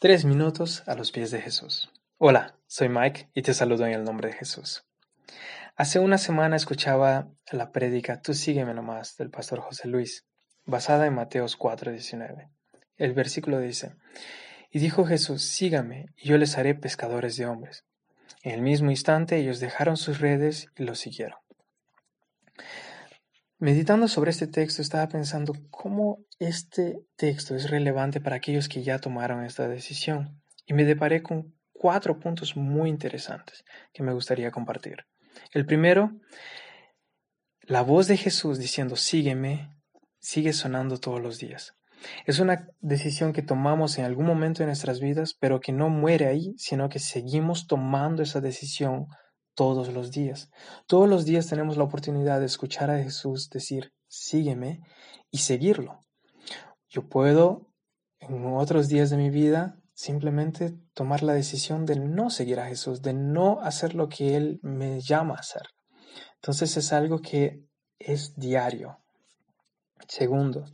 Tres minutos a los pies de Jesús. Hola, soy Mike y te saludo en el nombre de Jesús. Hace una semana escuchaba la prédica Tú sígueme nomás del pastor José Luis, basada en Mateos 4:19. El versículo dice, Y dijo Jesús, sígame, y yo les haré pescadores de hombres. En el mismo instante ellos dejaron sus redes y lo siguieron. Meditando sobre este texto estaba pensando cómo este texto es relevante para aquellos que ya tomaron esta decisión y me deparé con cuatro puntos muy interesantes que me gustaría compartir. El primero, la voz de Jesús diciendo sígueme sigue sonando todos los días. Es una decisión que tomamos en algún momento de nuestras vidas, pero que no muere ahí, sino que seguimos tomando esa decisión todos los días. Todos los días tenemos la oportunidad de escuchar a Jesús decir, sígueme y seguirlo. Yo puedo, en otros días de mi vida, simplemente tomar la decisión de no seguir a Jesús, de no hacer lo que Él me llama a hacer. Entonces es algo que es diario. Segundo,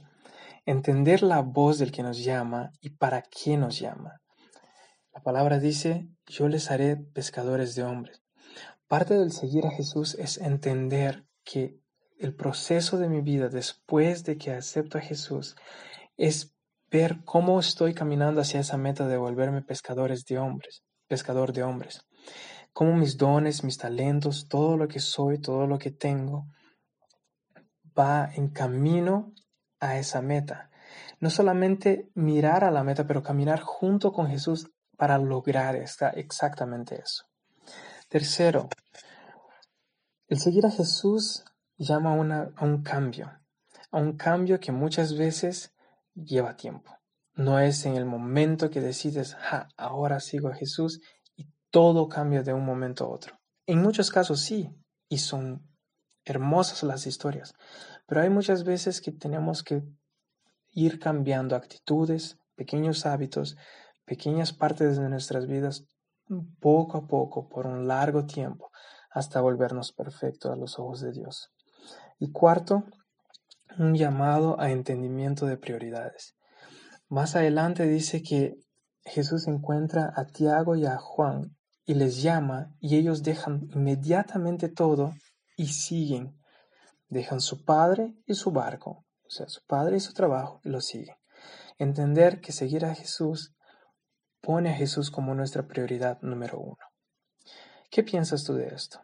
entender la voz del que nos llama y para qué nos llama. La palabra dice, yo les haré pescadores de hombres. Parte del seguir a Jesús es entender que el proceso de mi vida después de que acepto a Jesús es ver cómo estoy caminando hacia esa meta de volverme pescadores de hombres, pescador de hombres. Cómo mis dones, mis talentos, todo lo que soy, todo lo que tengo, va en camino a esa meta. No solamente mirar a la meta, pero caminar junto con Jesús para lograr exactamente eso. Tercero, el seguir a Jesús llama a, un cambio, a un cambio que muchas veces lleva tiempo. No es en el momento que decides, ja, ahora sigo a Jesús y todo cambia de un momento a otro. En muchos casos sí, y son hermosas las historias, pero hay muchas veces que tenemos que ir cambiando actitudes, pequeños hábitos, pequeñas partes de nuestras vidas poco a poco por un largo tiempo hasta volvernos perfectos a los ojos de Dios. Y cuarto, un llamado a entendimiento de prioridades. Más adelante dice que Jesús encuentra a Tiago y a Juan y les llama y ellos dejan inmediatamente todo y siguen. Dejan su padre y su barco, o sea, su padre y su trabajo y lo siguen. Entender que seguir a Jesús pone a Jesús como nuestra prioridad número uno. ¿Qué piensas tú de esto?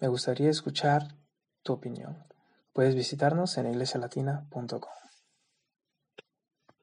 Me gustaría escuchar tu opinión. Puedes visitarnos en iglesialatina.com.